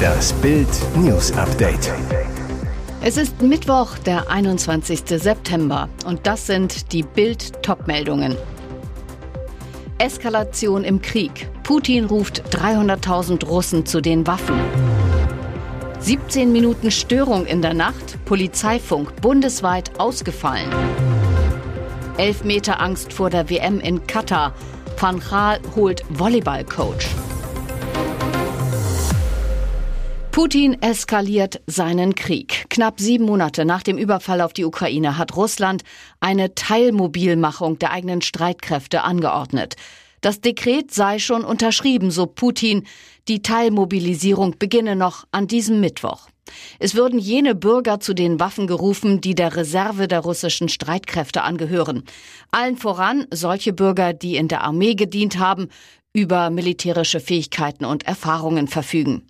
Das Bild News Update. Es ist Mittwoch, der 21. September und das sind die Bild Topmeldungen. Eskalation im Krieg. Putin ruft 300.000 Russen zu den Waffen. 17 Minuten Störung in der Nacht, Polizeifunk bundesweit ausgefallen. 11 Meter Angst vor der WM in Katar. Van Gaal holt Volleyballcoach. Putin eskaliert seinen Krieg. Knapp sieben Monate nach dem Überfall auf die Ukraine hat Russland eine Teilmobilmachung der eigenen Streitkräfte angeordnet. Das Dekret sei schon unterschrieben, so Putin. Die Teilmobilisierung beginne noch an diesem Mittwoch. Es würden jene Bürger zu den Waffen gerufen, die der Reserve der russischen Streitkräfte angehören. Allen voran solche Bürger, die in der Armee gedient haben, über militärische Fähigkeiten und Erfahrungen verfügen.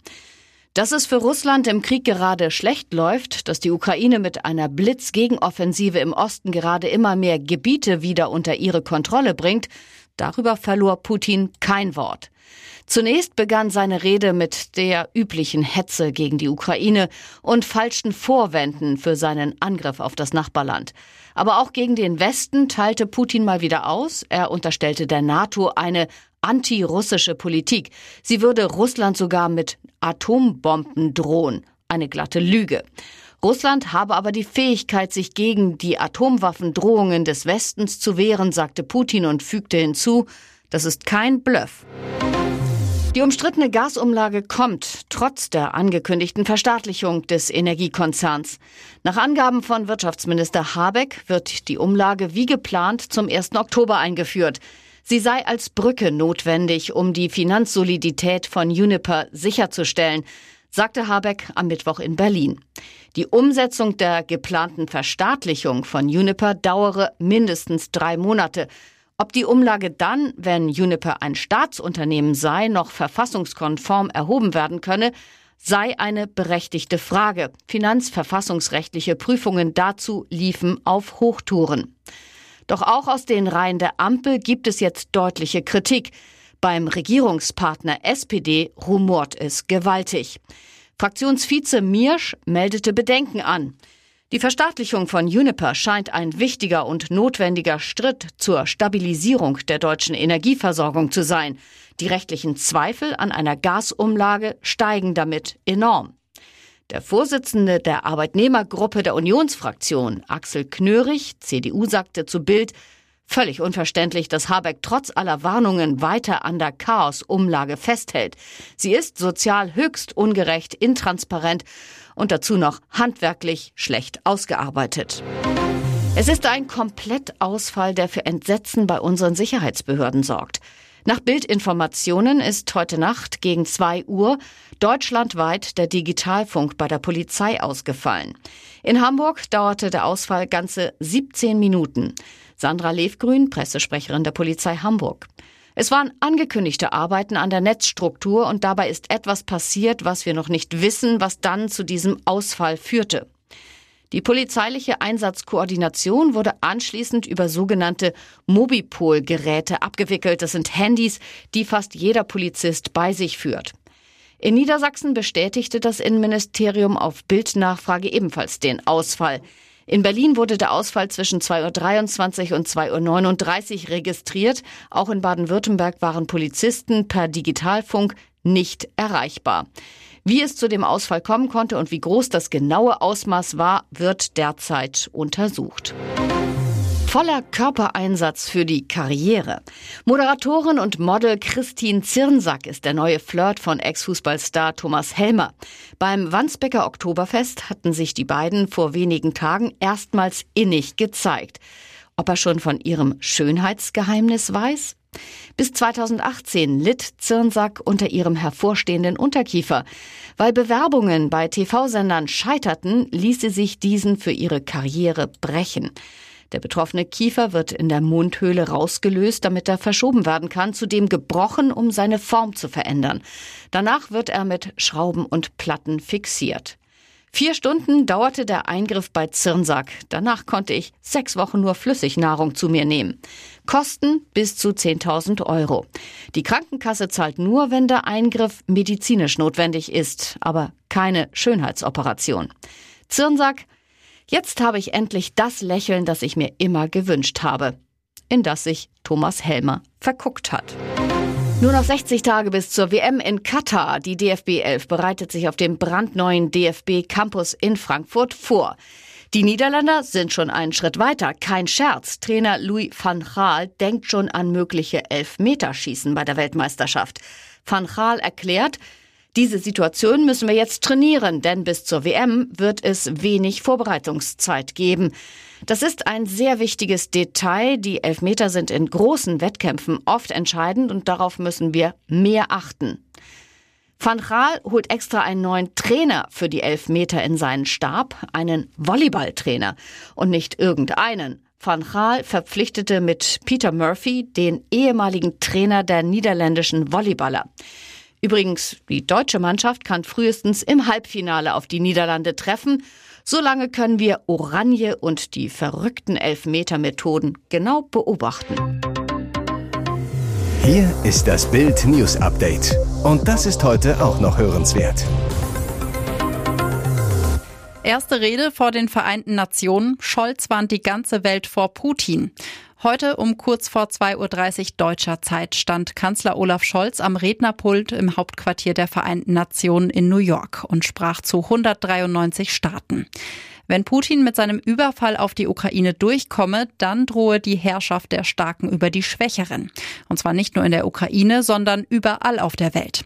Dass es für Russland im Krieg gerade schlecht läuft, dass die Ukraine mit einer Blitzgegenoffensive im Osten gerade immer mehr Gebiete wieder unter ihre Kontrolle bringt, darüber verlor Putin kein Wort. Zunächst begann seine Rede mit der üblichen Hetze gegen die Ukraine und falschen Vorwänden für seinen Angriff auf das Nachbarland. Aber auch gegen den Westen teilte Putin mal wieder aus. Er unterstellte der NATO eine antirussische Politik. Sie würde Russland sogar mit Atombomben drohen. Eine glatte Lüge. Russland habe aber die Fähigkeit, sich gegen die Atomwaffendrohungen des Westens zu wehren, sagte Putin und fügte hinzu, das ist kein Bluff. Die umstrittene Gasumlage kommt trotz der angekündigten Verstaatlichung des Energiekonzerns. Nach Angaben von Wirtschaftsminister Habeck wird die Umlage wie geplant zum 1. Oktober eingeführt. Sie sei als Brücke notwendig, um die Finanzsolidität von Uniper sicherzustellen, sagte Habeck am Mittwoch in Berlin. Die Umsetzung der geplanten Verstaatlichung von Uniper dauere mindestens drei Monate. Ob die Umlage dann, wenn Juniper ein Staatsunternehmen sei, noch verfassungskonform erhoben werden könne, sei eine berechtigte Frage. Finanzverfassungsrechtliche Prüfungen dazu liefen auf Hochtouren. Doch auch aus den Reihen der Ampel gibt es jetzt deutliche Kritik. Beim Regierungspartner SPD rumort es gewaltig. Fraktionsvize Miersch meldete Bedenken an. Die Verstaatlichung von Uniper scheint ein wichtiger und notwendiger Schritt zur Stabilisierung der deutschen Energieversorgung zu sein. Die rechtlichen Zweifel an einer Gasumlage steigen damit enorm. Der Vorsitzende der Arbeitnehmergruppe der Unionsfraktion, Axel Knörig, CDU, sagte zu Bild, Völlig unverständlich, dass Habeck trotz aller Warnungen weiter an der Chaos-Umlage festhält. Sie ist sozial höchst ungerecht, intransparent und dazu noch handwerklich schlecht ausgearbeitet. Es ist ein Komplettausfall, der für Entsetzen bei unseren Sicherheitsbehörden sorgt. Nach Bildinformationen ist heute Nacht gegen zwei Uhr deutschlandweit der Digitalfunk bei der Polizei ausgefallen. In Hamburg dauerte der Ausfall ganze 17 Minuten. Sandra Levgrün, Pressesprecherin der Polizei Hamburg. Es waren angekündigte Arbeiten an der Netzstruktur und dabei ist etwas passiert, was wir noch nicht wissen, was dann zu diesem Ausfall führte. Die polizeiliche Einsatzkoordination wurde anschließend über sogenannte Mobipol-Geräte abgewickelt. Das sind Handys, die fast jeder Polizist bei sich führt. In Niedersachsen bestätigte das Innenministerium auf Bildnachfrage ebenfalls den Ausfall. In Berlin wurde der Ausfall zwischen 2.23 Uhr und 2.39 Uhr registriert. Auch in Baden-Württemberg waren Polizisten per Digitalfunk nicht erreichbar. Wie es zu dem Ausfall kommen konnte und wie groß das genaue Ausmaß war, wird derzeit untersucht. Voller Körpereinsatz für die Karriere. Moderatorin und Model Christine Zirnsack ist der neue Flirt von Ex-Fußballstar Thomas Helmer. Beim Wandsbecker Oktoberfest hatten sich die beiden vor wenigen Tagen erstmals innig gezeigt. Ob er schon von ihrem Schönheitsgeheimnis weiß? Bis 2018 litt Zirnsack unter ihrem hervorstehenden Unterkiefer. Weil Bewerbungen bei TV-Sendern scheiterten, ließ sie sich diesen für ihre Karriere brechen. Der betroffene Kiefer wird in der Mundhöhle rausgelöst, damit er verschoben werden kann, zudem gebrochen, um seine Form zu verändern. Danach wird er mit Schrauben und Platten fixiert. Vier Stunden dauerte der Eingriff bei Zirnsack. Danach konnte ich sechs Wochen nur Flüssignahrung zu mir nehmen. Kosten bis zu 10.000 Euro. Die Krankenkasse zahlt nur, wenn der Eingriff medizinisch notwendig ist, aber keine Schönheitsoperation. Zirnsack, jetzt habe ich endlich das Lächeln, das ich mir immer gewünscht habe, in das sich Thomas Helmer verguckt hat. Nur noch 60 Tage bis zur WM in Katar. Die DFB 11 bereitet sich auf dem brandneuen DFB Campus in Frankfurt vor. Die Niederländer sind schon einen Schritt weiter. Kein Scherz. Trainer Louis van Gaal denkt schon an mögliche Elfmeterschießen bei der Weltmeisterschaft. Van Gaal erklärt, diese Situation müssen wir jetzt trainieren, denn bis zur WM wird es wenig Vorbereitungszeit geben. Das ist ein sehr wichtiges Detail. Die Elfmeter sind in großen Wettkämpfen oft entscheidend und darauf müssen wir mehr achten. Van Gaal holt extra einen neuen Trainer für die Elfmeter in seinen Stab, einen Volleyballtrainer und nicht irgendeinen. Van Gaal verpflichtete mit Peter Murphy den ehemaligen Trainer der niederländischen Volleyballer. Übrigens, die deutsche Mannschaft kann frühestens im Halbfinale auf die Niederlande treffen. Solange können wir Oranje und die verrückten Elfmeter-Methoden genau beobachten. Hier ist das Bild News Update. Und das ist heute auch noch hörenswert. Erste Rede vor den Vereinten Nationen. Scholz warnt die ganze Welt vor Putin. Heute um kurz vor 2.30 Uhr deutscher Zeit stand Kanzler Olaf Scholz am Rednerpult im Hauptquartier der Vereinten Nationen in New York und sprach zu 193 Staaten. Wenn Putin mit seinem Überfall auf die Ukraine durchkomme, dann drohe die Herrschaft der Starken über die Schwächeren. Und zwar nicht nur in der Ukraine, sondern überall auf der Welt.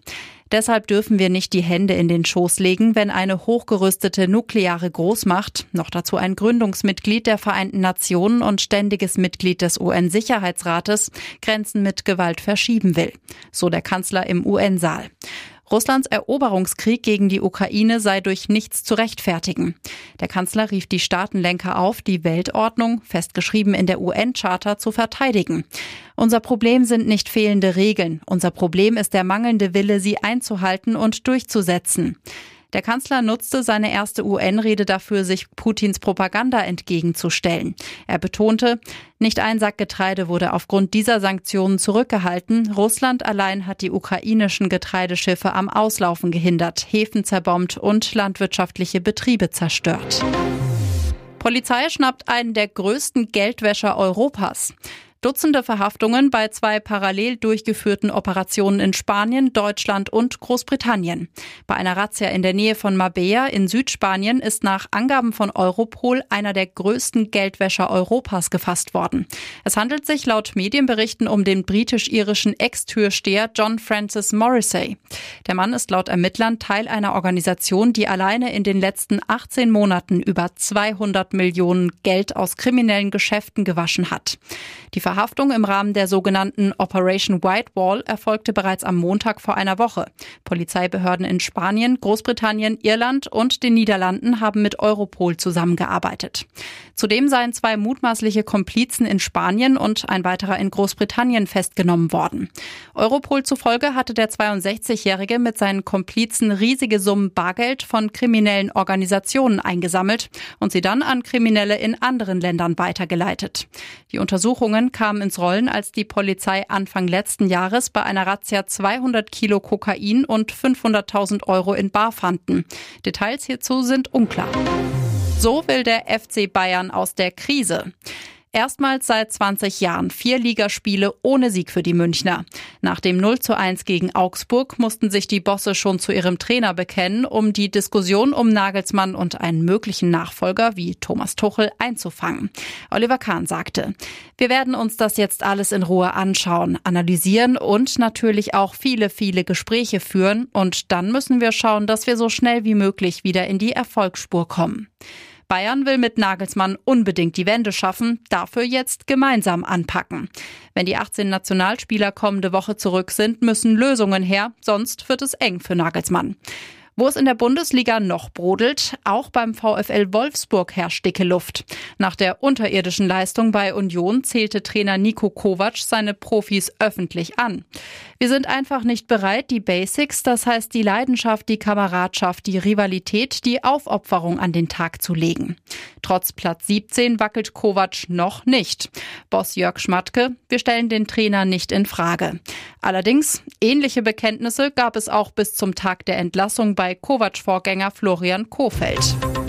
Deshalb dürfen wir nicht die Hände in den Schoß legen, wenn eine hochgerüstete nukleare Großmacht, noch dazu ein Gründungsmitglied der Vereinten Nationen und ständiges Mitglied des UN-Sicherheitsrates, Grenzen mit Gewalt verschieben will. So der Kanzler im UN-Saal. Russlands Eroberungskrieg gegen die Ukraine sei durch nichts zu rechtfertigen. Der Kanzler rief die Staatenlenker auf, die Weltordnung, festgeschrieben in der UN-Charta, zu verteidigen. Unser Problem sind nicht fehlende Regeln. Unser Problem ist der mangelnde Wille, sie einzuhalten und durchzusetzen. Der Kanzler nutzte seine erste UN-Rede dafür, sich Putins Propaganda entgegenzustellen. Er betonte, nicht ein Sack Getreide wurde aufgrund dieser Sanktionen zurückgehalten. Russland allein hat die ukrainischen Getreideschiffe am Auslaufen gehindert, Häfen zerbombt und landwirtschaftliche Betriebe zerstört. Polizei schnappt einen der größten Geldwäscher Europas. Dutzende Verhaftungen bei zwei parallel durchgeführten Operationen in Spanien, Deutschland und Großbritannien. Bei einer Razzia in der Nähe von Mabea in Südspanien ist nach Angaben von Europol einer der größten Geldwäscher Europas gefasst worden. Es handelt sich laut Medienberichten um den britisch-irischen Ex-Türsteher John Francis Morrissey. Der Mann ist laut Ermittlern Teil einer Organisation, die alleine in den letzten 18 Monaten über 200 Millionen Geld aus kriminellen Geschäften gewaschen hat. Die Verhaftung im Rahmen der sogenannten Operation White Wall erfolgte bereits am Montag vor einer Woche. Polizeibehörden in Spanien, Großbritannien, Irland und den Niederlanden haben mit Europol zusammengearbeitet. Zudem seien zwei mutmaßliche Komplizen in Spanien und ein weiterer in Großbritannien festgenommen worden. Europol zufolge hatte der 62-Jährige mit seinen Komplizen riesige Summen Bargeld von kriminellen Organisationen eingesammelt und sie dann an Kriminelle in anderen Ländern weitergeleitet. Die Untersuchungen kamen kamen ins Rollen, als die Polizei Anfang letzten Jahres bei einer Razzia 200 Kilo Kokain und 500.000 Euro in Bar fanden. Details hierzu sind unklar. So will der FC Bayern aus der Krise. Erstmals seit 20 Jahren vier Ligaspiele ohne Sieg für die Münchner. Nach dem 0 zu 1 gegen Augsburg mussten sich die Bosse schon zu ihrem Trainer bekennen, um die Diskussion um Nagelsmann und einen möglichen Nachfolger wie Thomas Tuchel einzufangen. Oliver Kahn sagte, wir werden uns das jetzt alles in Ruhe anschauen, analysieren und natürlich auch viele, viele Gespräche führen und dann müssen wir schauen, dass wir so schnell wie möglich wieder in die Erfolgsspur kommen. Bayern will mit Nagelsmann unbedingt die Wende schaffen, dafür jetzt gemeinsam anpacken. Wenn die 18 Nationalspieler kommende Woche zurück sind, müssen Lösungen her, sonst wird es eng für Nagelsmann. Wo es in der Bundesliga noch brodelt, auch beim VfL Wolfsburg herrscht dicke Luft. Nach der unterirdischen Leistung bei Union zählte Trainer Nico Kovac seine Profis öffentlich an. Wir sind einfach nicht bereit, die Basics, das heißt die Leidenschaft, die Kameradschaft, die Rivalität, die Aufopferung an den Tag zu legen. Trotz Platz 17 wackelt Kovac noch nicht. Boss Jörg Schmatke, wir stellen den Trainer nicht in Frage. Allerdings, ähnliche Bekenntnisse gab es auch bis zum Tag der Entlassung bei Kovac-Vorgänger Florian Kofeld.